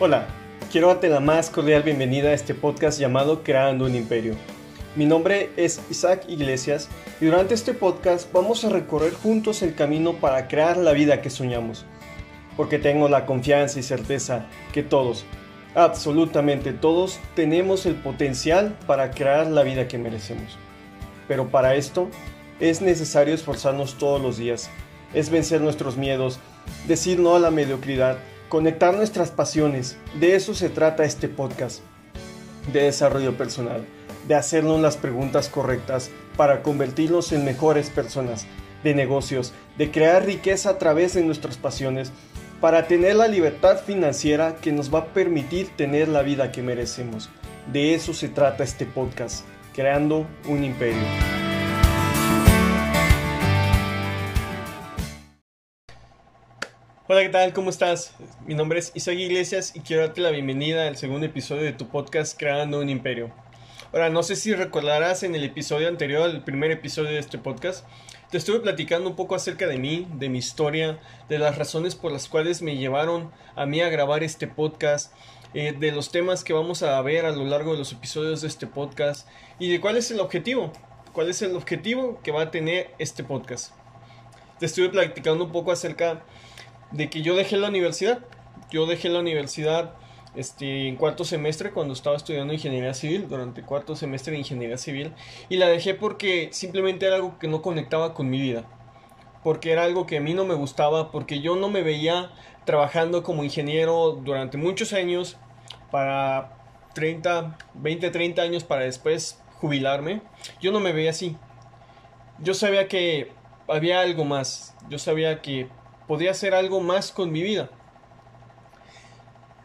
Hola, quiero darte la más cordial bienvenida a este podcast llamado Creando un Imperio. Mi nombre es Isaac Iglesias y durante este podcast vamos a recorrer juntos el camino para crear la vida que soñamos. Porque tengo la confianza y certeza que todos, absolutamente todos, tenemos el potencial para crear la vida que merecemos. Pero para esto es necesario esforzarnos todos los días, es vencer nuestros miedos, decir no a la mediocridad, conectar nuestras pasiones. De eso se trata este podcast, de desarrollo personal, de hacernos las preguntas correctas para convertirnos en mejores personas, de negocios, de crear riqueza a través de nuestras pasiones, para tener la libertad financiera que nos va a permitir tener la vida que merecemos. De eso se trata este podcast, creando un imperio. Hola, ¿qué tal? ¿Cómo estás? Mi nombre es Isaac Iglesias y quiero darte la bienvenida al segundo episodio de tu podcast Creando un Imperio. Ahora, no sé si recordarás en el episodio anterior, el primer episodio de este podcast, te estuve platicando un poco acerca de mí, de mi historia, de las razones por las cuales me llevaron a mí a grabar este podcast, eh, de los temas que vamos a ver a lo largo de los episodios de este podcast y de cuál es el objetivo, cuál es el objetivo que va a tener este podcast. Te estuve platicando un poco acerca de que yo dejé la universidad. Yo dejé la universidad este, en cuarto semestre cuando estaba estudiando ingeniería civil, durante cuarto semestre de ingeniería civil, y la dejé porque simplemente era algo que no conectaba con mi vida, porque era algo que a mí no me gustaba, porque yo no me veía trabajando como ingeniero durante muchos años para 30, 20, 30 años para después jubilarme, yo no me veía así. Yo sabía que había algo más, yo sabía que podía hacer algo más con mi vida.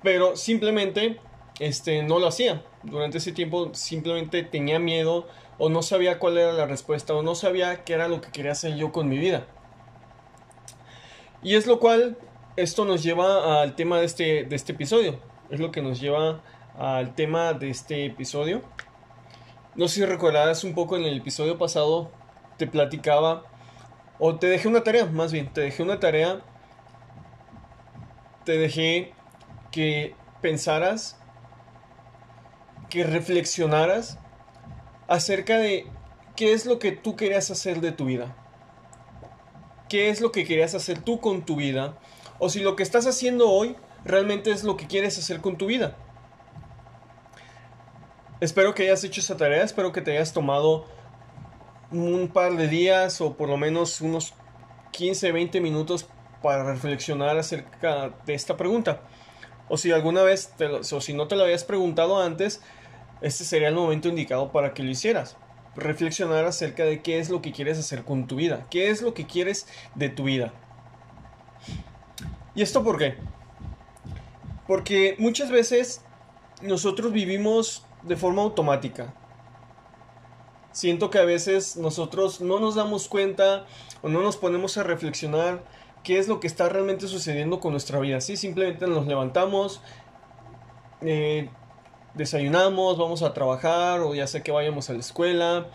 Pero simplemente este, no lo hacía. Durante ese tiempo simplemente tenía miedo o no sabía cuál era la respuesta o no sabía qué era lo que quería hacer yo con mi vida. Y es lo cual esto nos lleva al tema de este, de este episodio. Es lo que nos lleva al tema de este episodio. No sé si recordarás un poco en el episodio pasado, te platicaba o te dejé una tarea, más bien, te dejé una tarea. Te dejé que pensaras, que reflexionaras acerca de qué es lo que tú querías hacer de tu vida. ¿Qué es lo que querías hacer tú con tu vida? O si lo que estás haciendo hoy realmente es lo que quieres hacer con tu vida. Espero que hayas hecho esa tarea, espero que te hayas tomado un par de días o por lo menos unos 15, 20 minutos para reflexionar acerca de esta pregunta. O si alguna vez, o si no te lo habías preguntado antes, este sería el momento indicado para que lo hicieras. Reflexionar acerca de qué es lo que quieres hacer con tu vida, qué es lo que quieres de tu vida. ¿Y esto por qué? Porque muchas veces nosotros vivimos de forma automática siento que a veces nosotros no nos damos cuenta o no nos ponemos a reflexionar qué es lo que está realmente sucediendo con nuestra vida. Sí, simplemente nos levantamos, eh, desayunamos, vamos a trabajar o ya sea que vayamos a la escuela,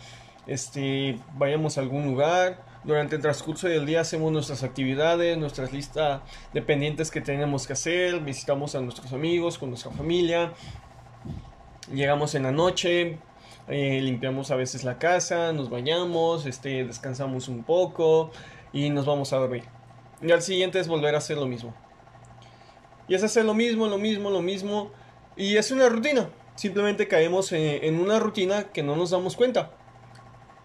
este, vayamos a algún lugar. Durante el transcurso del día hacemos nuestras actividades, nuestras listas de pendientes que tenemos que hacer, visitamos a nuestros amigos, con nuestra familia, llegamos en la noche, eh, limpiamos a veces la casa, nos bañamos, este, descansamos un poco y nos vamos a dormir. Y al siguiente es volver a hacer lo mismo. Y es hacer lo mismo, lo mismo, lo mismo. Y es una rutina. Simplemente caemos en, en una rutina que no nos damos cuenta.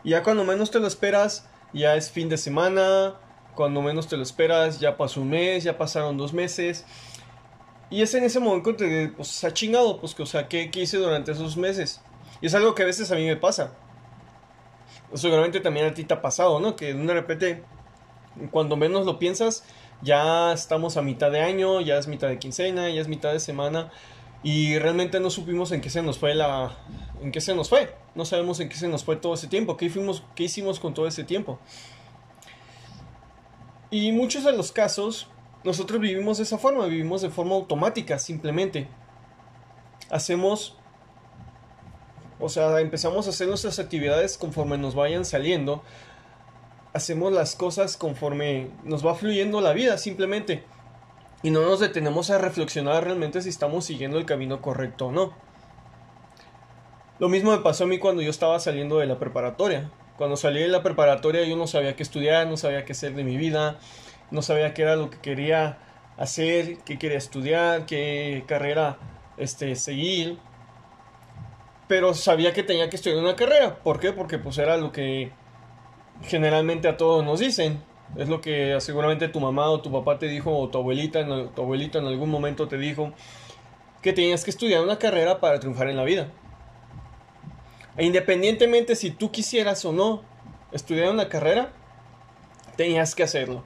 Y ya cuando menos te lo esperas, ya es fin de semana. Cuando menos te lo esperas, ya pasó un mes, ya pasaron dos meses. Y es en ese momento que te pues, ha chingado, pues, que, o sea, ¿qué, ¿qué, hice durante esos meses? Y es algo que a veces a mí me pasa. Seguramente también a ti te ha pasado, ¿no? Que de repente, cuando menos lo piensas, ya estamos a mitad de año, ya es mitad de quincena, ya es mitad de semana. Y realmente no supimos en qué se nos fue la. en qué se nos fue. No sabemos en qué se nos fue todo ese tiempo. ¿Qué, fuimos, qué hicimos con todo ese tiempo? Y muchos de los casos, nosotros vivimos de esa forma, vivimos de forma automática, simplemente. Hacemos o sea, empezamos a hacer nuestras actividades conforme nos vayan saliendo. Hacemos las cosas conforme nos va fluyendo la vida, simplemente. y no nos detenemos a reflexionar realmente si estamos siguiendo el camino correcto o no. Lo mismo me pasó a mí cuando yo estaba saliendo de la preparatoria. Cuando salí de la preparatoria yo no sabía qué estudiar, no sabía qué hacer de mi vida, no sabía qué era lo que quería hacer, qué quería estudiar, qué carrera este, seguir. Pero sabía que tenía que estudiar una carrera. ¿Por qué? Porque pues era lo que generalmente a todos nos dicen. Es lo que seguramente tu mamá o tu papá te dijo o tu abuelita, tu abuelito en algún momento te dijo que tenías que estudiar una carrera para triunfar en la vida. E independientemente si tú quisieras o no estudiar una carrera, tenías que hacerlo.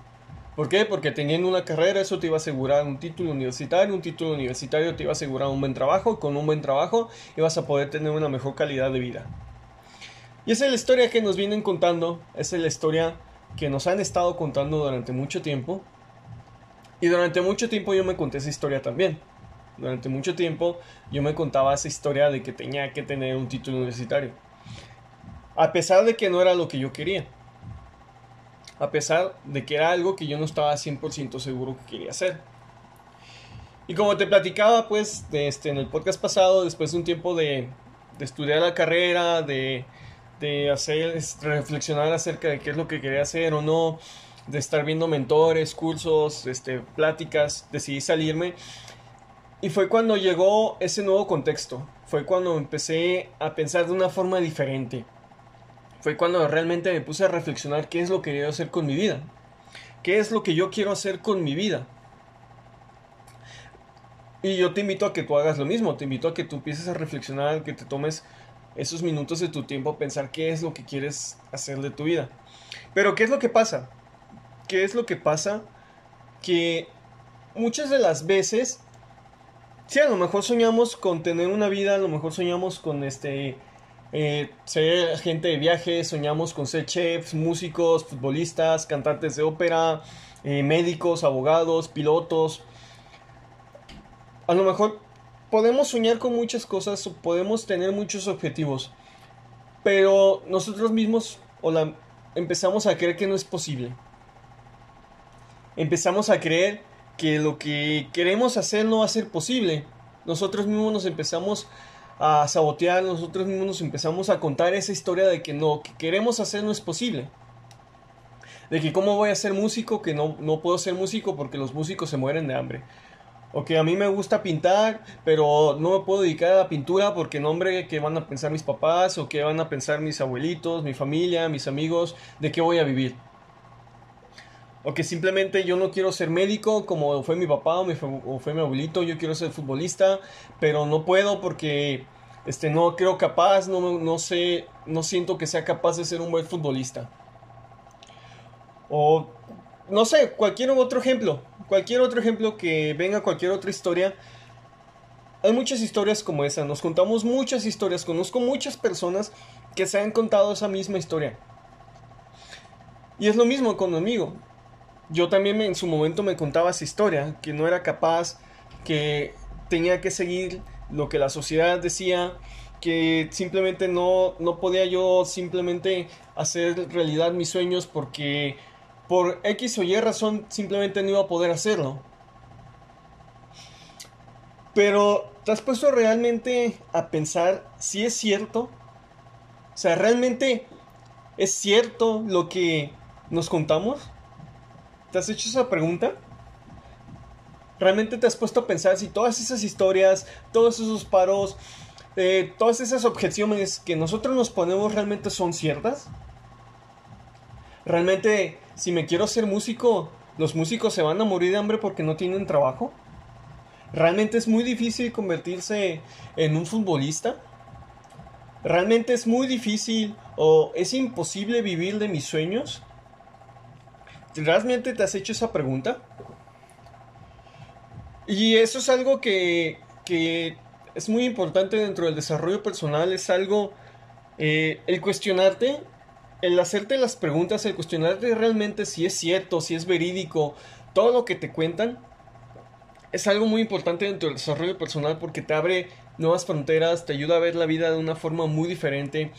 ¿Por qué? Porque teniendo una carrera eso te iba a asegurar un título universitario, un título universitario te iba a asegurar un buen trabajo, con un buen trabajo ibas a poder tener una mejor calidad de vida. Y esa es la historia que nos vienen contando, esa es la historia que nos han estado contando durante mucho tiempo. Y durante mucho tiempo yo me conté esa historia también. Durante mucho tiempo yo me contaba esa historia de que tenía que tener un título universitario. A pesar de que no era lo que yo quería. A pesar de que era algo que yo no estaba 100% seguro que quería hacer. Y como te platicaba pues este, en el podcast pasado, después de un tiempo de, de estudiar la carrera, de, de hacer, reflexionar acerca de qué es lo que quería hacer o no, de estar viendo mentores, cursos, este, pláticas, decidí salirme. Y fue cuando llegó ese nuevo contexto, fue cuando empecé a pensar de una forma diferente. Fue cuando realmente me puse a reflexionar qué es lo que quiero hacer con mi vida. ¿Qué es lo que yo quiero hacer con mi vida? Y yo te invito a que tú hagas lo mismo, te invito a que tú empieces a reflexionar, que te tomes esos minutos de tu tiempo a pensar qué es lo que quieres hacer de tu vida. Pero ¿qué es lo que pasa? ¿Qué es lo que pasa? Que muchas de las veces, sí, a lo mejor soñamos con tener una vida, a lo mejor soñamos con este... Eh, ser agente de viaje, soñamos con ser chefs, músicos, futbolistas, cantantes de ópera, eh, médicos, abogados, pilotos. A lo mejor podemos soñar con muchas cosas, podemos tener muchos objetivos, pero nosotros mismos empezamos a creer que no es posible. Empezamos a creer que lo que queremos hacer no va a ser posible. Nosotros mismos nos empezamos a sabotear, nosotros mismos nos empezamos a contar esa historia de que no, que queremos hacer no es posible. De que cómo voy a ser músico, que no, no puedo ser músico porque los músicos se mueren de hambre. O que a mí me gusta pintar, pero no me puedo dedicar a la pintura porque no, hombre, ¿qué van a pensar mis papás? ¿O qué van a pensar mis abuelitos, mi familia, mis amigos? ¿De qué voy a vivir? O que simplemente yo no quiero ser médico como fue mi papá o, fue mi abuelito, yo quiero ser futbolista, pero no puedo porque este, no creo capaz, no, no sé, no siento que sea capaz de ser un buen futbolista. O no sé, cualquier otro ejemplo cualquier otro ejemplo que venga, cualquier otra historia. Hay muchas historias como esa, nos contamos muchas historias, conozco muchas personas que se han contado esa misma historia. Y es lo mismo conmigo. Yo también en su momento me contaba esa historia, que no era capaz, que tenía que seguir lo que la sociedad decía, que simplemente no, no podía yo simplemente hacer realidad mis sueños porque por X o Y razón simplemente no iba a poder hacerlo. Pero ¿te has puesto realmente a pensar si es cierto? O sea, ¿realmente es cierto lo que nos contamos? ¿Te has hecho esa pregunta? ¿Realmente te has puesto a pensar si todas esas historias, todos esos paros, eh, todas esas objeciones que nosotros nos ponemos realmente son ciertas? ¿Realmente si me quiero ser músico, los músicos se van a morir de hambre porque no tienen trabajo? ¿Realmente es muy difícil convertirse en un futbolista? ¿Realmente es muy difícil o es imposible vivir de mis sueños? ¿Realmente te has hecho esa pregunta? Y eso es algo que, que es muy importante dentro del desarrollo personal, es algo, eh, el cuestionarte el hacerte las preguntas, el cuestionarte realmente si es cierto, si es verídico, todo lo que te cuentan, es algo muy importante dentro del desarrollo personal porque te abre nuevas fronteras, te ayuda a ver la vida de una forma muy diferente.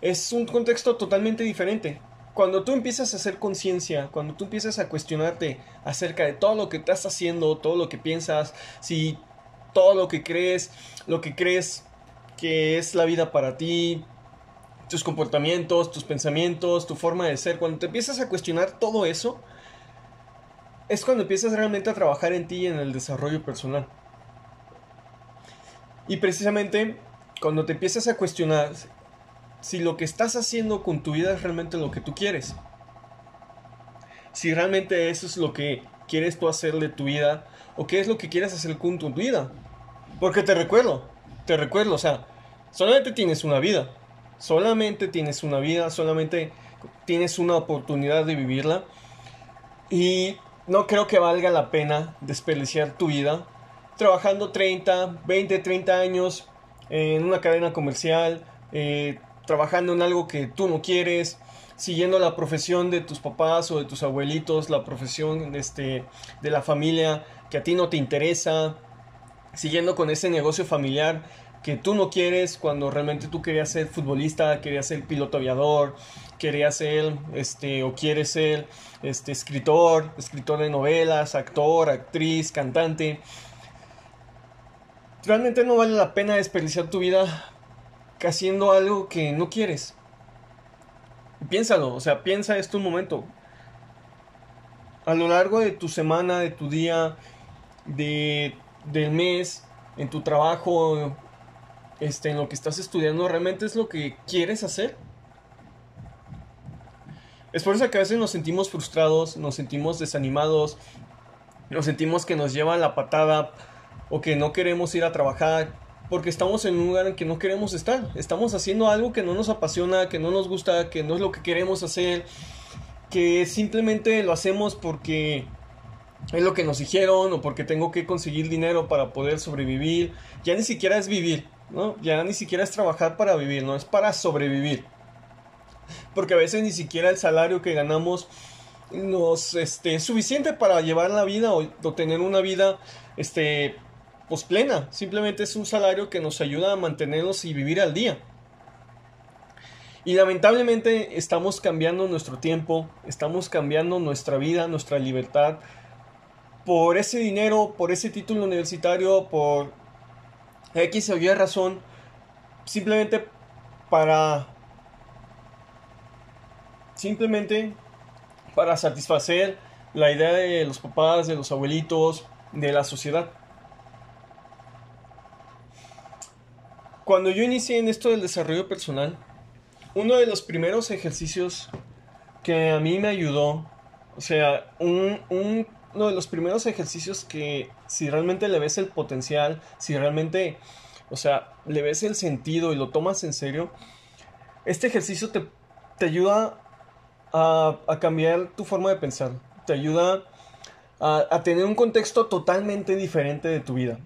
Es un contexto totalmente diferente. Cuando tú empiezas a hacer conciencia, cuando tú empiezas a cuestionarte acerca de todo lo que estás haciendo, todo lo que piensas, si todo lo que crees, lo que crees que es la vida para ti, tus comportamientos, tus pensamientos, tu forma de ser, cuando te empiezas a cuestionar todo eso, es cuando empiezas realmente a trabajar en ti y en el desarrollo personal. Y precisamente cuando te empiezas a cuestionar si lo que estás haciendo con tu vida es realmente lo que tú quieres. Si realmente eso es lo que quieres tú hacer de tu vida o qué es lo que quieres hacer con tu vida. Porque te recuerdo, te recuerdo, o sea, solamente tienes una vida. Solamente tienes una vida, solamente tienes una oportunidad de vivirla. Y no creo que valga la pena desperdiciar tu vida trabajando 30, 20, 30 años en una cadena comercial, eh, trabajando en algo que tú no quieres, siguiendo la profesión de tus papás o de tus abuelitos, la profesión este, de la familia que a ti no te interesa, siguiendo con ese negocio familiar que tú no quieres cuando realmente tú querías ser futbolista, querías ser piloto aviador, querías ser este o quieres ser este escritor, escritor de novelas, actor, actriz, cantante. Realmente no vale la pena desperdiciar tu vida haciendo algo que no quieres. Piénsalo, o sea, piensa esto un momento. A lo largo de tu semana, de tu día, de, del mes, en tu trabajo, este, en lo que estás estudiando, ¿realmente es lo que quieres hacer? Es por eso que a veces nos sentimos frustrados, nos sentimos desanimados, nos sentimos que nos lleva la patada o que no queremos ir a trabajar, porque estamos en un lugar en que no queremos estar. Estamos haciendo algo que no nos apasiona, que no nos gusta, que no es lo que queremos hacer, que simplemente lo hacemos porque es lo que nos dijeron o porque tengo que conseguir dinero para poder sobrevivir. Ya ni siquiera es vivir, ¿no? Ya ni siquiera es trabajar para vivir, no es para sobrevivir. Porque a veces ni siquiera el salario que ganamos nos este, es suficiente para llevar la vida o, o tener una vida este, pues plena, simplemente es un salario que nos ayuda a mantenernos y vivir al día. Y lamentablemente estamos cambiando nuestro tiempo, estamos cambiando nuestra vida, nuestra libertad, por ese dinero, por ese título universitario, por X o Y razón, simplemente para simplemente para satisfacer la idea de los papás, de los abuelitos, de la sociedad. Cuando yo inicié en esto del desarrollo personal, uno de los primeros ejercicios que a mí me ayudó, o sea, un, uno de los primeros ejercicios que si realmente le ves el potencial, si realmente, o sea, le ves el sentido y lo tomas en serio, este ejercicio te, te ayuda a, a, cambiar tu forma de pensar, te ayuda a, a tener un contexto totalmente diferente de tu vida.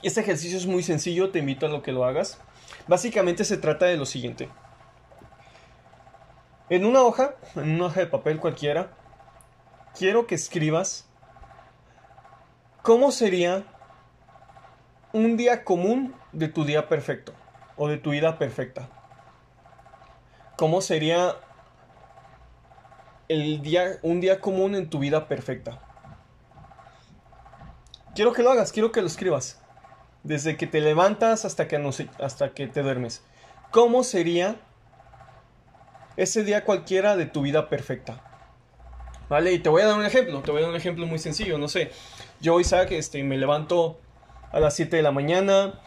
Este ejercicio es muy sencillo, te invito a lo que lo hagas. Básicamente se trata de lo siguiente. En una hoja, en una hoja de papel cualquiera, quiero que escribas cómo sería un día común de tu día perfecto o de tu vida perfecta. ¿Cómo sería el día, un día común en tu vida perfecta? Quiero que lo hagas, quiero que lo escribas desde que te levantas hasta que, no, hasta que te duermes. ¿Cómo sería ese día cualquiera de tu vida perfecta? ¿Vale? Y te voy a dar un ejemplo, te voy a dar un ejemplo muy sencillo, no sé. Yo, Isaac, este, me levanto a las 7 de la mañana,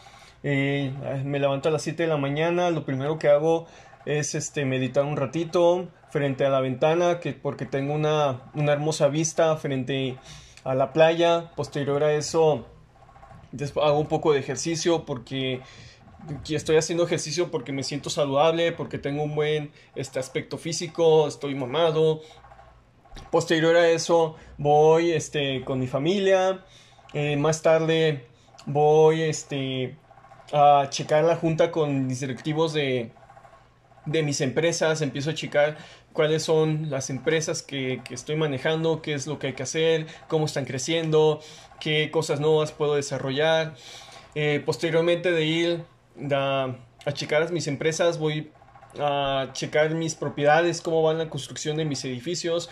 eh, me levanto a las 7 de la mañana, lo primero que hago es este, meditar un ratito frente a la ventana, que, porque tengo una, una hermosa vista frente a la playa, posterior a eso Después hago un poco de ejercicio porque estoy haciendo ejercicio porque me siento saludable, porque tengo un buen este, aspecto físico, estoy mamado. Posterior a eso voy este, con mi familia. Eh, más tarde voy este, a checar la junta con mis directivos de, de mis empresas. Empiezo a checar cuáles son las empresas que, que, estoy manejando, qué es lo que hay que hacer, cómo están creciendo, qué cosas nuevas puedo desarrollar. Eh, posteriormente de ir a, a checar mis empresas, voy a checar mis propiedades, cómo va la construcción de mis edificios,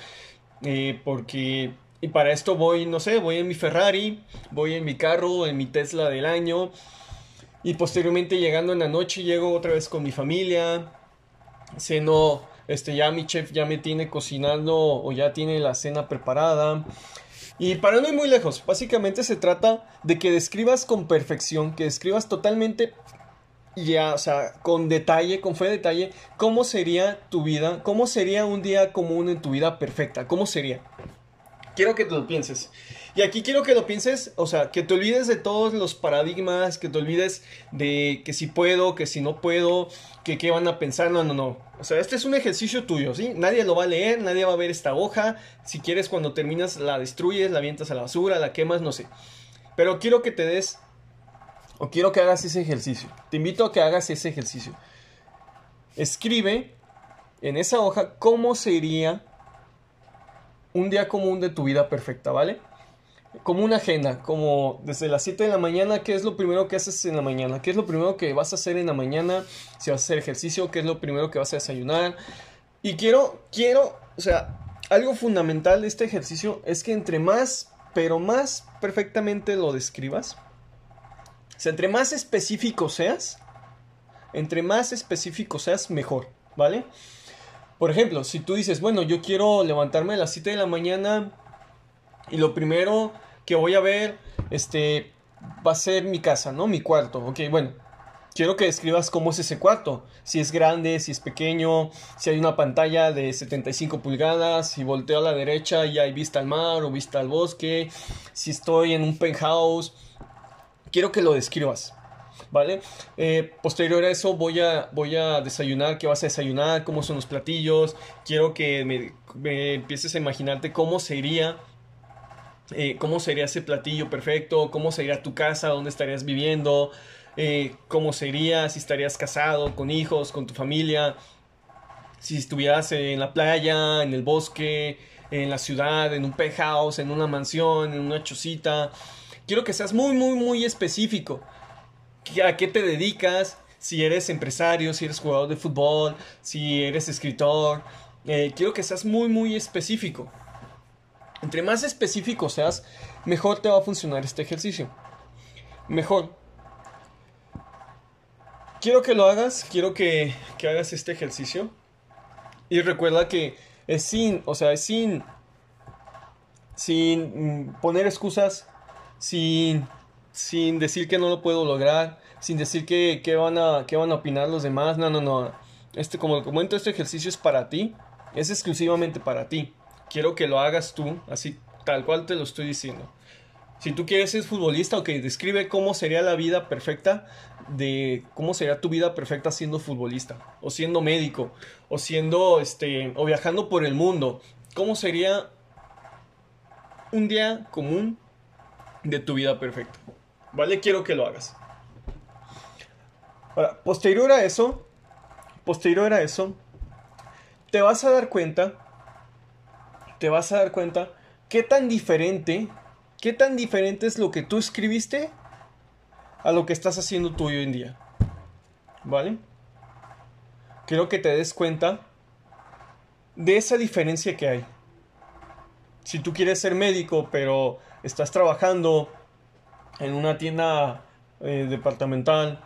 eh, porque y para esto voy, no sé, voy en mi Ferrari, voy en mi carro, en mi Tesla del año. Y posteriormente llegando en la noche llego otra vez con mi familia. Ceno, este ya mi chef ya me tiene cocinando o ya tiene la cena preparada. Y para no ir muy lejos, básicamente se trata de que describas con perfección, que describas totalmente ya, o sea, con detalle, con fe de detalle, cómo sería tu vida, cómo sería un día común en tu vida perfecta, cómo sería. Quiero que te lo pienses. Y aquí quiero que lo pienses, o sea, que te olvides de todos los paradigmas, que te olvides de que si puedo, que si no puedo, que qué van a pensar, no, no, no. O sea, este es un ejercicio tuyo, ¿sí? Nadie lo va a leer, nadie va a ver esta hoja. Si quieres, cuando terminas, la destruyes, la avientas a la basura, la quemas, no sé. Pero quiero que te des, o quiero que hagas ese ejercicio. Te invito a que hagas ese ejercicio. Escribe en esa hoja cómo sería un día común de tu vida perfecta, ¿vale? Como una agenda, como desde las 7 de la mañana, ¿qué es lo primero que haces en la mañana? ¿Qué es lo primero que vas a hacer en la mañana? Si vas a hacer ejercicio, ¿qué es lo primero que vas a desayunar? Y quiero, quiero, o sea, algo fundamental de este ejercicio es que entre más, pero más perfectamente lo describas, o sea, entre más específico seas, entre más específico seas, mejor, ¿vale? Por ejemplo, si tú dices, bueno, yo quiero levantarme a las 7 de la mañana y lo primero que voy a ver, este, va a ser mi casa, ¿no? Mi cuarto. Ok, bueno, quiero que describas cómo es ese cuarto. Si es grande, si es pequeño, si hay una pantalla de 75 pulgadas, si volteo a la derecha y hay vista al mar o vista al bosque, si estoy en un penthouse. Quiero que lo describas. ¿Vale? Eh, posterior a eso voy a, voy a desayunar, qué vas a desayunar, cómo son los platillos, quiero que me, empieces a imaginarte cómo sería eh, cómo sería ese platillo perfecto, cómo sería tu casa, dónde estarías viviendo, eh, cómo sería si estarías casado, con hijos, con tu familia, si estuvieras en la playa, en el bosque, en la ciudad, en un penthouse, en una mansión, en una chocita. Quiero que seas muy, muy, muy específico a qué te dedicas, si eres empresario, si eres jugador de fútbol, si eres escritor. Eh, quiero que seas muy, muy específico. Entre más específico seas, mejor te va a funcionar este ejercicio. Mejor. Quiero que lo hagas, quiero que, que hagas este ejercicio. Y recuerda que es sin, o sea, es sin, sin mm, poner excusas, sin sin decir que no lo puedo lograr, sin decir que, van, a, van a opinar los demás. No, no, no. Este, como comento, este ejercicio es para ti, es exclusivamente para ti. Quiero que lo hagas tú, así tal cual te lo estoy diciendo. Si tú quieres ser futbolista, ok, describe cómo sería la vida perfecta de cómo sería tu vida perfecta siendo futbolista, o siendo médico, o siendo este, o viajando por el mundo. ¿Cómo sería un día común de tu vida perfecta? ¿Vale? Quiero que lo hagas. Ahora, posterior a eso, posterior a eso, te vas a dar cuenta, te vas a dar cuenta qué tan diferente, qué tan diferente es lo que tú escribiste a lo que estás haciendo tú hoy en día. ¿Vale? Quiero que te des cuenta de esa diferencia que hay. Si tú quieres ser médico, pero estás trabajando en una tienda eh, departamental.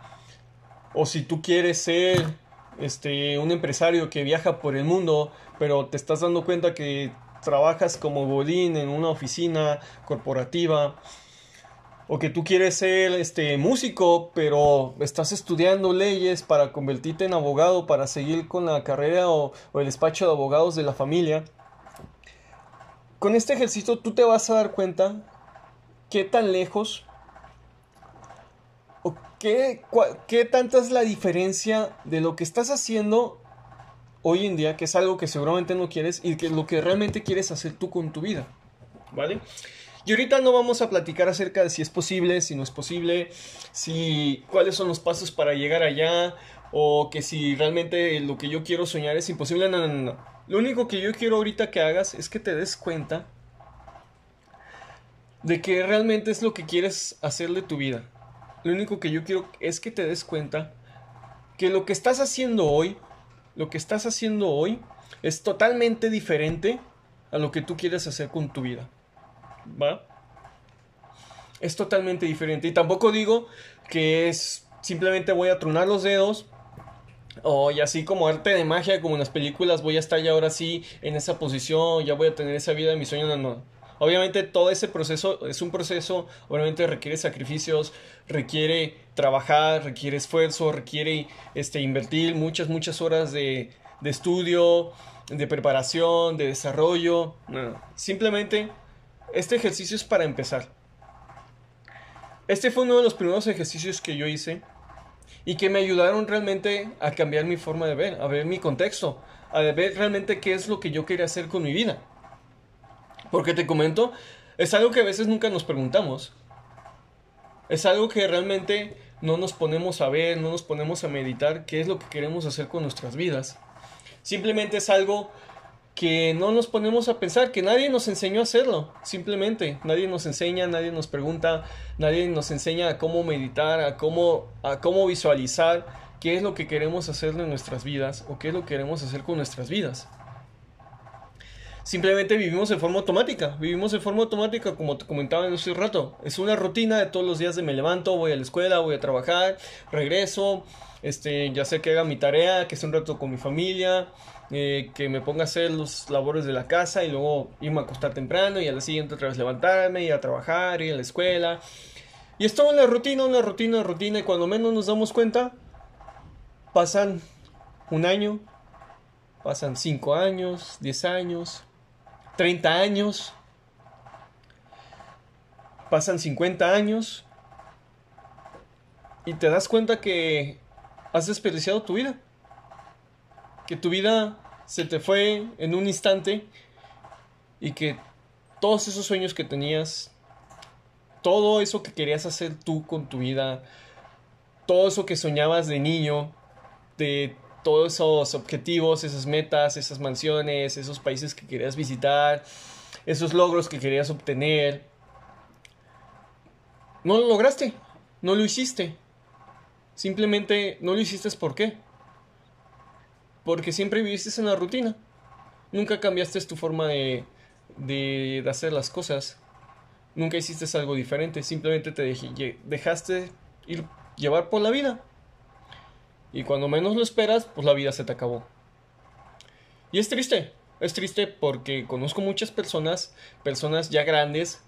O si tú quieres ser este un empresario que viaja por el mundo pero te estás dando cuenta que trabajas como godín en una oficina corporativa o que tú quieres ser este músico pero estás estudiando leyes para convertirte en abogado para seguir con la carrera o, o el despacho de abogados de la familia con este ejercicio tú te vas a dar cuenta qué tan lejos ¿Qué, ¿Qué tanta es la diferencia de lo que estás haciendo hoy en día, que es algo que seguramente no quieres, y que lo que realmente quieres hacer tú con tu vida? ¿Vale? Y ahorita no vamos a platicar acerca de si es posible, si no es posible, si cuáles son los pasos para llegar allá, o que si realmente lo que yo quiero soñar es imposible. No, no, no. Lo único que yo quiero ahorita que hagas es que te des cuenta de que realmente es lo que quieres hacer de tu vida. Lo único que yo quiero es que te des cuenta que lo que estás haciendo hoy lo que estás haciendo hoy es totalmente diferente a lo que tú quieres hacer con tu vida. ¿Va? Es totalmente diferente. Y tampoco digo que es simplemente voy a tronar los dedos o y así como arte de magia, como en las películas, voy a estar ya ahora sí en esa posición, ya voy a tener esa vida de mi sueño. No, no. Obviamente todo ese proceso es un proceso, obviamente requiere sacrificios, requiere trabajar, requiere esfuerzo, requiere este, invertir muchas, muchas horas de, de estudio, de preparación, de desarrollo. No, simplemente este ejercicio es para empezar. Este fue uno de los primeros ejercicios que yo hice y que me ayudaron realmente a cambiar mi forma de ver, a ver mi contexto, a ver realmente qué es lo que yo quería hacer con mi vida. Porque te comento, es algo que a veces nunca nos preguntamos. Es algo que realmente no nos ponemos a ver, no nos ponemos a meditar qué es lo que queremos hacer con nuestras vidas. Simplemente es algo que no nos ponemos a pensar, que nadie nos enseñó a hacerlo, simplemente, nadie nos enseña, nadie nos pregunta, nadie nos enseña a cómo meditar, a cómo, a cómo visualizar qué es lo que queremos hacer en nuestras vidas o qué es lo que queremos hacer con nuestras vidas. Simplemente vivimos en forma automática, vivimos en forma automática como te comentaba en hace rato. Es una rutina de todos los días de me levanto, voy a la escuela, voy a trabajar, regreso, este, ya sé que haga mi tarea, que esté un rato con mi familia, eh, que me ponga a hacer los labores de la casa y luego irme a acostar temprano y a la siguiente otra vez levantarme, ir a trabajar, ir a la escuela. Y es toda una rutina, una rutina, rutina y cuando menos nos damos cuenta, pasan un año, pasan cinco años, diez años, treinta años, pasan cincuenta años. Y te das cuenta que has desperdiciado tu vida. Que tu vida se te fue en un instante. Y que todos esos sueños que tenías, todo eso que querías hacer tú con tu vida, todo eso que soñabas de niño, de todos esos objetivos, esas metas, esas mansiones, esos países que querías visitar, esos logros que querías obtener, no lo lograste, no lo hiciste. Simplemente no lo hiciste por qué porque siempre viviste en la rutina. Nunca cambiaste tu forma de, de, hacer las cosas. Nunca hiciste algo diferente. Simplemente te dejaste ir llevar por la vida. Y cuando menos lo esperas, pues la vida se te acabó. Y es triste. Es triste porque conozco muchas personas, personas ya grandes,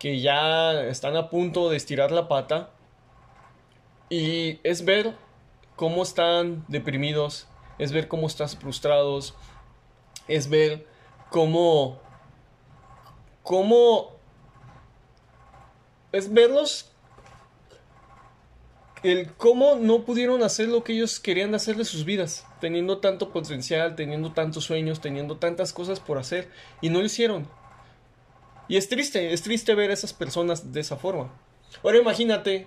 que ya están a punto de estirar la pata. Y es ver cómo están deprimidos, es ver cómo estás frustrados, es ver cómo, cómo, es verlos, el cómo no pudieron hacer lo que ellos querían hacer de sus vidas, teniendo tanto potencial, teniendo tantos sueños, teniendo tantas cosas por hacer, y no lo hicieron. Y es triste, es triste ver a esas personas de esa forma. Ahora imagínate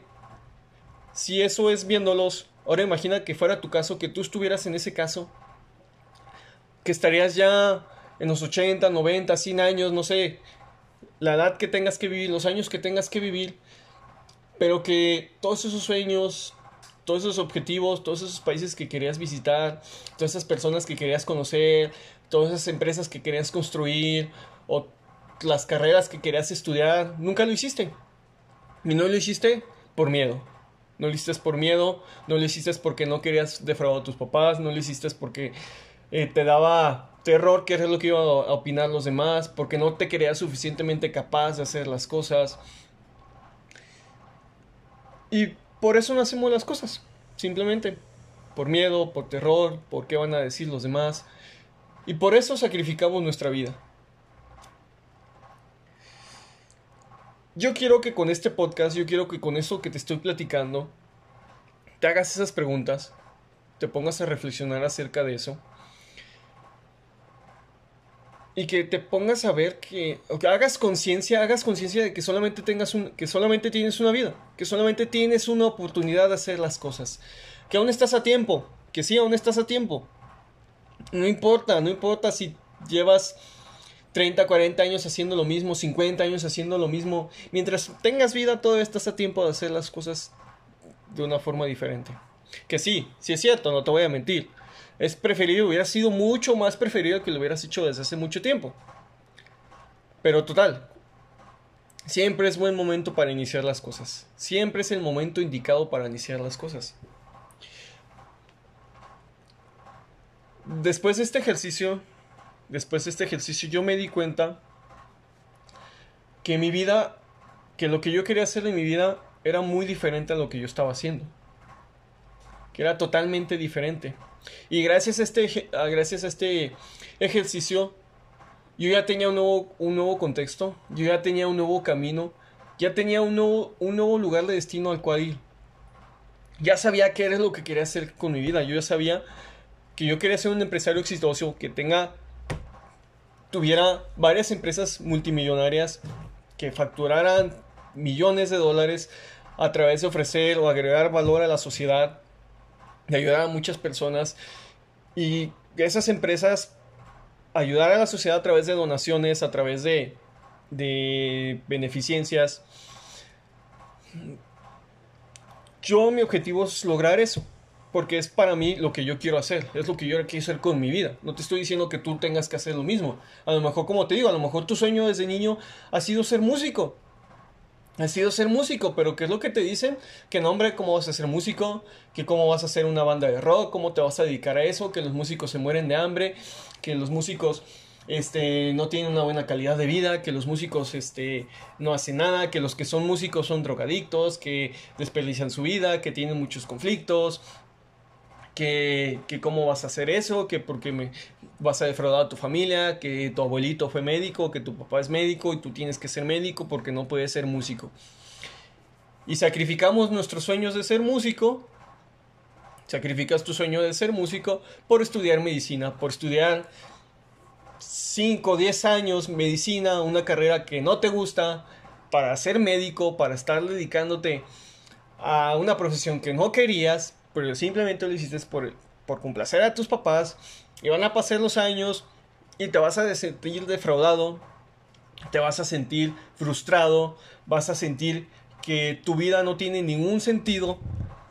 si eso es viéndolos Ahora imagina que fuera tu caso, que tú estuvieras en ese caso, que estarías ya en los 80, 90, 100 años, no sé, la edad que tengas que vivir, los años que tengas que vivir, pero que todos esos sueños, todos esos objetivos, todos esos países que querías visitar, todas esas personas que querías conocer, todas esas empresas que querías construir, o las carreras que querías estudiar, nunca lo hiciste. Y no lo hiciste por miedo. No lo hiciste por miedo, no lo hiciste porque no querías defraudar a tus papás, no lo hiciste porque eh, te daba terror querer lo que iban a opinar los demás, porque no te creías suficientemente capaz de hacer las cosas. Y por eso no hacemos las cosas, simplemente por miedo, por terror, por qué van a decir los demás. Y por eso sacrificamos nuestra vida. Yo quiero que con este podcast, yo quiero que con eso que te estoy platicando, te hagas esas preguntas, te pongas a reflexionar acerca de eso. Y que te pongas a ver que, o que hagas conciencia, hagas conciencia de que solamente tengas un, que solamente tienes una vida, que solamente tienes una oportunidad de hacer las cosas, que aún estás a tiempo, que sí, aún estás a tiempo. No importa, no importa si llevas 30, 40 años haciendo lo mismo, 50 años haciendo lo mismo. Mientras tengas vida, todavía estás a tiempo de hacer las cosas de una forma diferente. Que sí, sí es cierto, no te voy a mentir. Es preferido, hubiera sido mucho más preferido que lo hubieras hecho desde hace mucho tiempo. Pero total, siempre es buen momento para iniciar las cosas. Siempre es el momento indicado para iniciar las cosas. Después de este ejercicio, después de este ejercicio yo me di cuenta que mi vida, que lo que yo quería hacer en mi vida era muy diferente a lo que yo estaba haciendo. Que era totalmente diferente. Y gracias a este, gracias a este ejercicio, yo ya tenía un nuevo, un nuevo contexto, yo ya tenía un nuevo camino, ya tenía un nuevo, un nuevo lugar de destino al cual ir. Ya sabía qué era lo que quería hacer con mi vida, yo ya sabía que yo quería ser un empresario exitoso, que tenga, tuviera varias empresas multimillonarias que facturaran millones de dólares a través de ofrecer o agregar valor a la sociedad, de ayudar a muchas personas y esas empresas ayudar a la sociedad a través de donaciones, a través de, de beneficencias. Yo mi objetivo es lograr eso porque es para mí lo que yo quiero hacer, es lo que yo quiero hacer con mi vida. No te estoy diciendo que tú tengas que hacer lo mismo. A lo mejor, como te digo, a lo mejor tu sueño desde niño ha sido ser músico. Ha sido ser músico, pero ¿qué es lo que te dicen? Que no, hombre, ¿cómo vas a ser músico? Que cómo vas a hacer una banda de rock, cómo te vas a dedicar a eso, que los músicos se mueren de hambre, que los músicos este, no tienen una buena calidad de vida, que los músicos este, no hacen nada, que los que son músicos son drogadictos, que desperdician su vida, que tienen muchos conflictos, que, que cómo vas a hacer eso, que porque me vas a defraudar a tu familia, que tu abuelito fue médico, que tu papá es médico y tú tienes que ser médico porque no puedes ser músico. Y sacrificamos nuestros sueños de ser músico, sacrificas tu sueño de ser músico por estudiar medicina, por estudiar 5 o 10 años medicina, una carrera que no te gusta, para ser médico, para estar dedicándote a una profesión que no querías, pero simplemente lo hiciste por, por complacer a tus papás, y van a pasar los años y te vas a sentir defraudado, te vas a sentir frustrado, vas a sentir que tu vida no tiene ningún sentido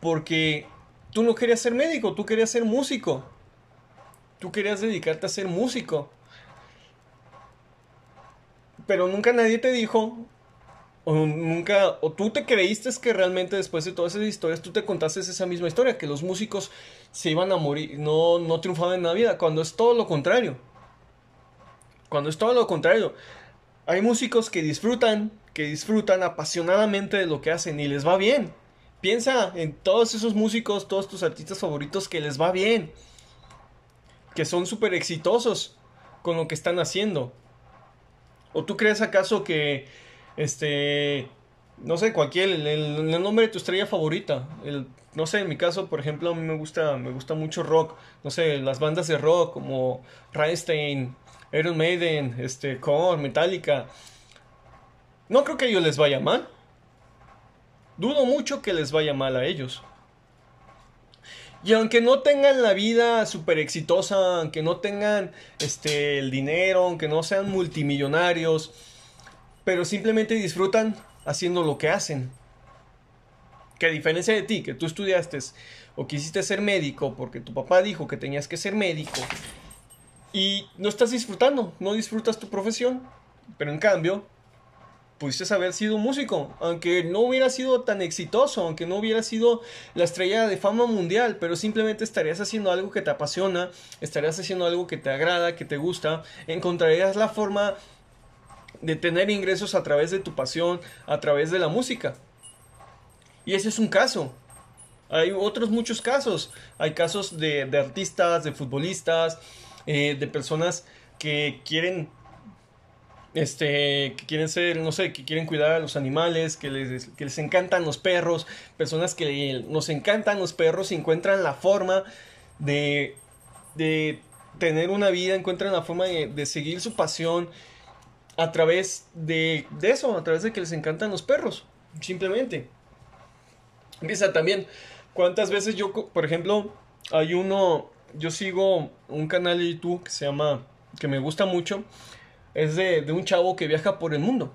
porque tú no querías ser médico, tú querías ser músico. Tú querías dedicarte a ser músico. Pero nunca nadie te dijo o nunca, o tú te creíste que realmente después de todas esas historias, tú te contaste esa misma historia, que los músicos se iban a morir, no, no triunfaban en la vida, cuando es todo lo contrario. Cuando es todo lo contrario. Hay músicos que disfrutan, que disfrutan apasionadamente de lo que hacen y les va bien. Piensa en todos esos músicos, todos tus artistas favoritos que les va bien. Que son súper exitosos con lo que están haciendo. ¿O tú crees acaso que este, no sé, cualquier, el, nombre de tu estrella favorita. El, no sé, en mi caso, por ejemplo, a mí me gusta, me gusta mucho rock. No sé, las bandas de rock como Rammstein, Iron Maiden, este, Korn, Metallica. No creo que a ellos les vaya mal. Dudo mucho que les vaya mal a ellos. Y aunque no tengan la vida súper exitosa, aunque no tengan este, el dinero, aunque no sean multimillonarios, pero simplemente disfrutan haciendo lo que hacen. Que a diferencia de ti, que tú estudiaste o quisiste ser médico porque tu papá dijo que tenías que ser médico y no estás disfrutando, no disfrutas tu profesión, pero en cambio pudiste haber sido músico, aunque no hubiera sido tan exitoso, aunque no hubiera sido la estrella de fama mundial, pero simplemente estarías haciendo algo que te apasiona, estarías haciendo algo que te agrada, que te gusta, encontrarías la forma de tener ingresos a través de tu pasión, a través de la música. Y ese es un caso. Hay otros muchos casos. Hay casos de, artistas, de futbolistas, eh, de personas que quieren este, que quieren ser, no sé, que quieren cuidar a los animales, que les, que les encantan los perros, personas que nos encantan los perros y encuentran la forma de, de tener una vida, encuentran la forma de, de seguir su pasión a través de, eso, a través de que les encantan los perros, simplemente. Empieza también, ¿cuántas veces yo, por ejemplo, hay uno, yo sigo un canal de YouTube que se llama, que me gusta mucho, es de, un chavo que viaja por el mundo.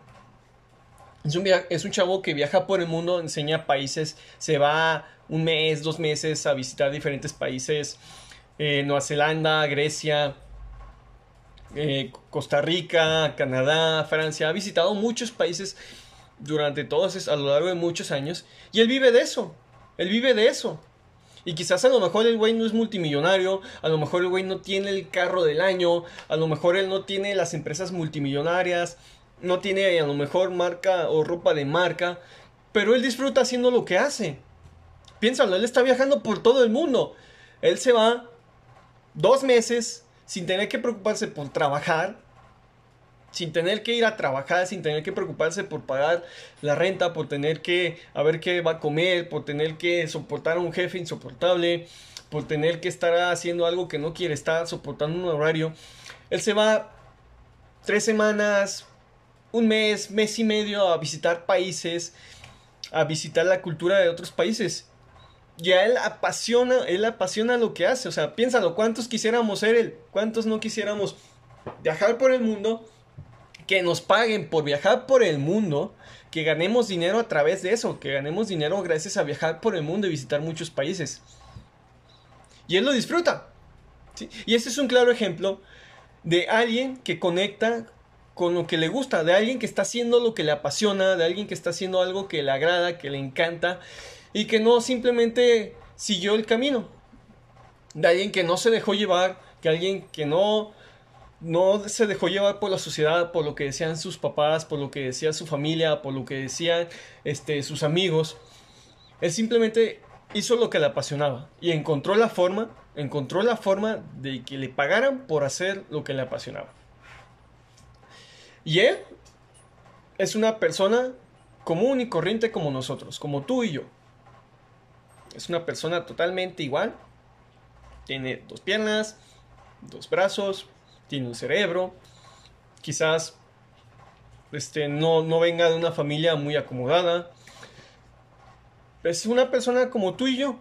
Es un, es un chavo que viaja por el mundo, enseña países, se va un mes, dos meses a visitar diferentes países eh, Nueva Zelanda, Grecia, eh, Costa Rica, Canadá, Francia, ha visitado muchos países durante todos, a lo largo de muchos años, y él vive de eso, él vive de eso. Y quizás a lo mejor el güey no es multimillonario, a lo mejor el güey no tiene el carro del año, a lo mejor él no tiene las empresas multimillonarias, no tiene a lo mejor marca o ropa de marca, pero él disfruta haciendo lo que hace. Piénsalo, él está viajando por todo el mundo. Él se va dos meses sin tener que preocuparse por trabajar, sin tener que ir a trabajar, sin tener que preocuparse por pagar la renta, por tener que a ver qué va a comer, por tener que soportar a un jefe insoportable, por tener que estar haciendo algo que no quiere estar, soportando un horario. Él se va tres semanas, un mes, mes y medio a visitar países, a visitar la cultura de otros países. Y a él apasiona, él apasiona lo que hace. O sea, piénsalo, ¿cuántos quisiéramos ser él? ¿Cuántos no quisiéramos viajar por el mundo? Que nos paguen por viajar por el mundo, que ganemos dinero a través de eso, que ganemos dinero gracias a viajar por el mundo y visitar muchos países. Y él lo disfruta. Y este es un claro ejemplo de alguien que conecta con lo que le gusta, de alguien que está haciendo lo que le apasiona, de alguien que está haciendo algo que le agrada, que le encanta y que no simplemente siguió el camino. De alguien que no se dejó llevar, que alguien que no no se dejó llevar por la sociedad, por lo que decían sus papás, por lo que decía su familia, por lo que decían este, sus amigos. Él simplemente hizo lo que le apasionaba y encontró la forma, encontró la forma de que le pagaran por hacer lo que le apasionaba. Y él es una persona común y corriente como nosotros, como tú y yo. Es una persona totalmente igual. Tiene dos piernas, dos brazos, tiene un cerebro. Quizás este, no, no venga de una familia muy acomodada. Es una persona como tú y yo.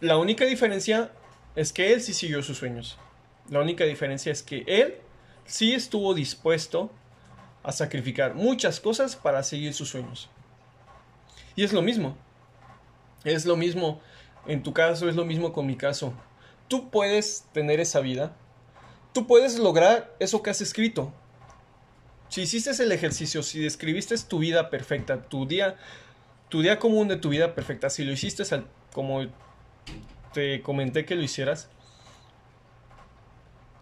La única diferencia es que él sí siguió sus sueños. La única diferencia es que él sí estuvo dispuesto a sacrificar muchas cosas para seguir sus sueños. Y es lo mismo. Es lo mismo. En tu caso es lo mismo con mi caso. Tú puedes tener esa vida. Tú puedes lograr eso que has escrito. Si hiciste el ejercicio, si describiste tu vida perfecta, tu día, tu día común de tu vida perfecta, si lo hiciste como te comenté que lo hicieras,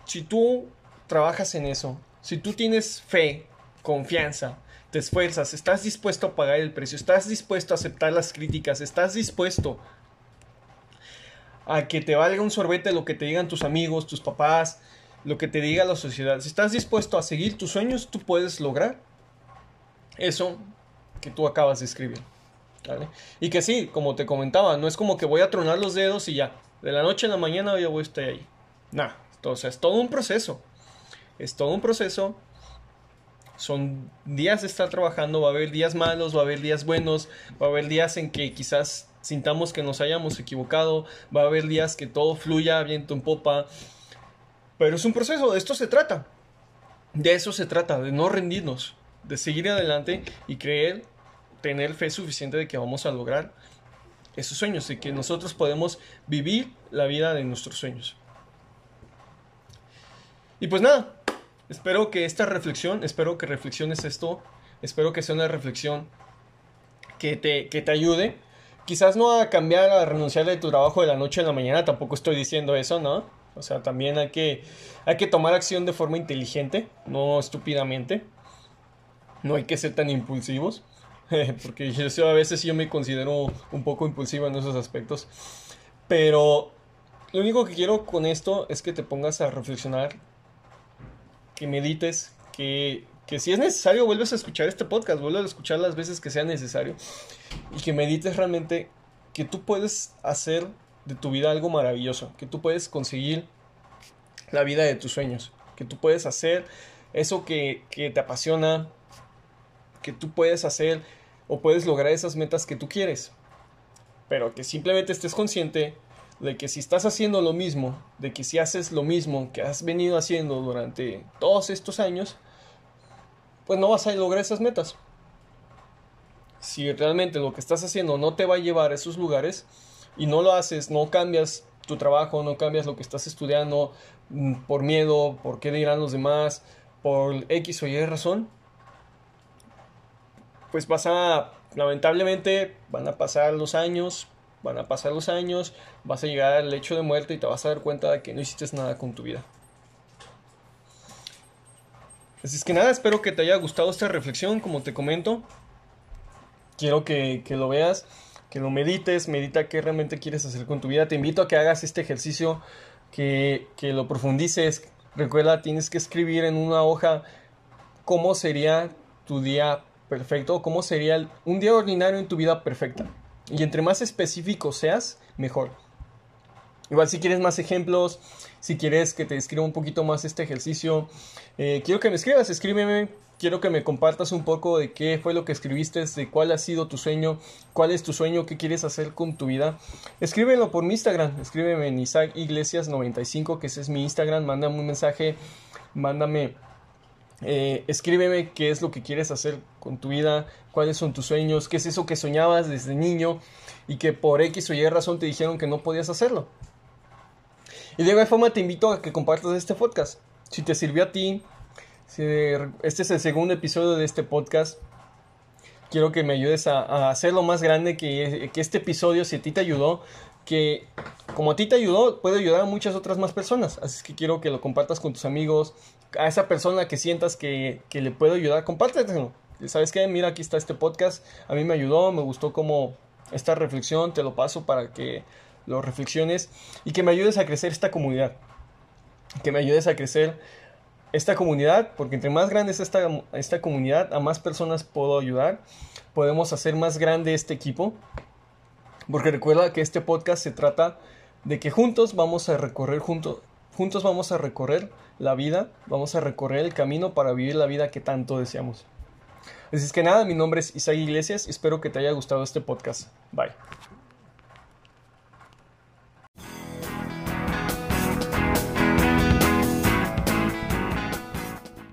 si tú trabajas en eso, si tú tienes fe, confianza, te esfuerzas, estás dispuesto a pagar el precio, estás dispuesto a aceptar las críticas, estás dispuesto a que te valga un sorbete lo que te digan tus amigos, tus papás, lo que te diga la sociedad. Si estás dispuesto a seguir tus sueños, tú puedes lograr eso que tú acabas de escribir. Y que sí, como te comentaba, no es como que voy a tronar los dedos y ya, de la noche a la mañana ya voy a estar ahí. Nah, entonces es todo un proceso es todo un proceso. Son días de estar trabajando, va a haber días malos, va a haber días buenos, va a haber días en que quizás sintamos que nos hayamos equivocado, va a haber días que todo fluya viento en popa. Pero es un proceso, de esto se trata. De eso se trata, de no rendirnos, de seguir adelante y creer, tener fe suficiente de que vamos a lograr esos sueños, de que nosotros podemos vivir la vida de nuestros sueños. Y pues nada, Espero que esta reflexión, espero que reflexiones esto, espero que sea una reflexión que te, que te ayude. Quizás no a cambiar, a renunciar de tu trabajo de la noche a la mañana, tampoco estoy diciendo eso, ¿no? O sea, también hay que, hay que tomar acción de forma inteligente, no estúpidamente. No hay que ser tan impulsivos, porque yo a veces yo me considero un poco impulsivo en esos aspectos. Pero lo único que quiero con esto es que te pongas a reflexionar que medites, que, que si es necesario vuelves a escuchar este podcast, vuelves a escuchar las veces que sea necesario y que medites realmente que tú puedes hacer de tu vida algo maravilloso, que tú puedes conseguir la vida de tus sueños, que tú puedes hacer eso que, que te apasiona, que tú puedes hacer o puedes lograr esas metas que tú quieres, pero que simplemente estés consciente de que si estás haciendo lo mismo, de que si haces lo mismo que has venido haciendo durante todos estos años, pues no vas a lograr esas metas. Si realmente lo que estás haciendo no te va a llevar a esos lugares y no lo haces, no cambias tu trabajo, no cambias lo que estás estudiando mm, por miedo, por qué dirán los demás, por X o Y razón, pues vas lamentablemente, van a pasar los años, van a pasar los años, vas a llegar al lecho de muerte y te vas a dar cuenta de que no hiciste nada con tu vida. Así es que nada, espero que te haya gustado esta reflexión, como te comento. Quiero que, que lo veas que lo medites, medita qué realmente quieres hacer con tu vida. Te invito a que hagas este ejercicio, que, que lo profundices. Recuerda, tienes que escribir en una hoja cómo sería tu día perfecto, cómo sería un día ordinario en tu vida perfecta. Y entre más específico seas, mejor. Igual si quieres más ejemplos, si quieres que te escriba un poquito más este ejercicio, eh, quiero que me escribas, escríbeme quiero que me compartas un poco de qué fue lo que escribiste, de cuál ha sido tu sueño, cuál es tu sueño, qué quieres hacer con tu vida. Escríbelo por mi Instagram, escríbeme en Isaac Iglesias 95, que ese es mi Instagram, mándame un mensaje, mándame, eh, escríbeme qué es lo que quieres hacer con tu vida, cuáles son tus sueños, qué es eso que soñabas desde niño y que por X o Y razón te dijeron que no podías hacerlo. Y de igual forma te invito a que compartas este podcast. Si te sirvió a ti, este es el segundo episodio de este podcast. Quiero que me ayudes a, hacerlo más grande que, este episodio, si a ti te ayudó, que como a ti te ayudó, puede ayudar a muchas otras más personas. Así que quiero que lo compartas con tus amigos, a esa persona que sientas que, le puede ayudar, compártelo. ¿Sabes qué? Mira, aquí está este podcast. A mí me ayudó, me gustó como esta reflexión, te lo paso para que lo reflexiones y que me ayudes a crecer esta comunidad. Que me ayudes a crecer esta comunidad, porque entre más grande es esta, esta comunidad, a más personas puedo ayudar, podemos hacer más grande este equipo, porque recuerda que este podcast se trata de que juntos vamos a recorrer, juntos, juntos vamos a recorrer la vida, vamos a recorrer el camino para vivir la vida que tanto deseamos. Así es que nada, mi nombre es Isaac Iglesias espero que te haya gustado este podcast. Bye.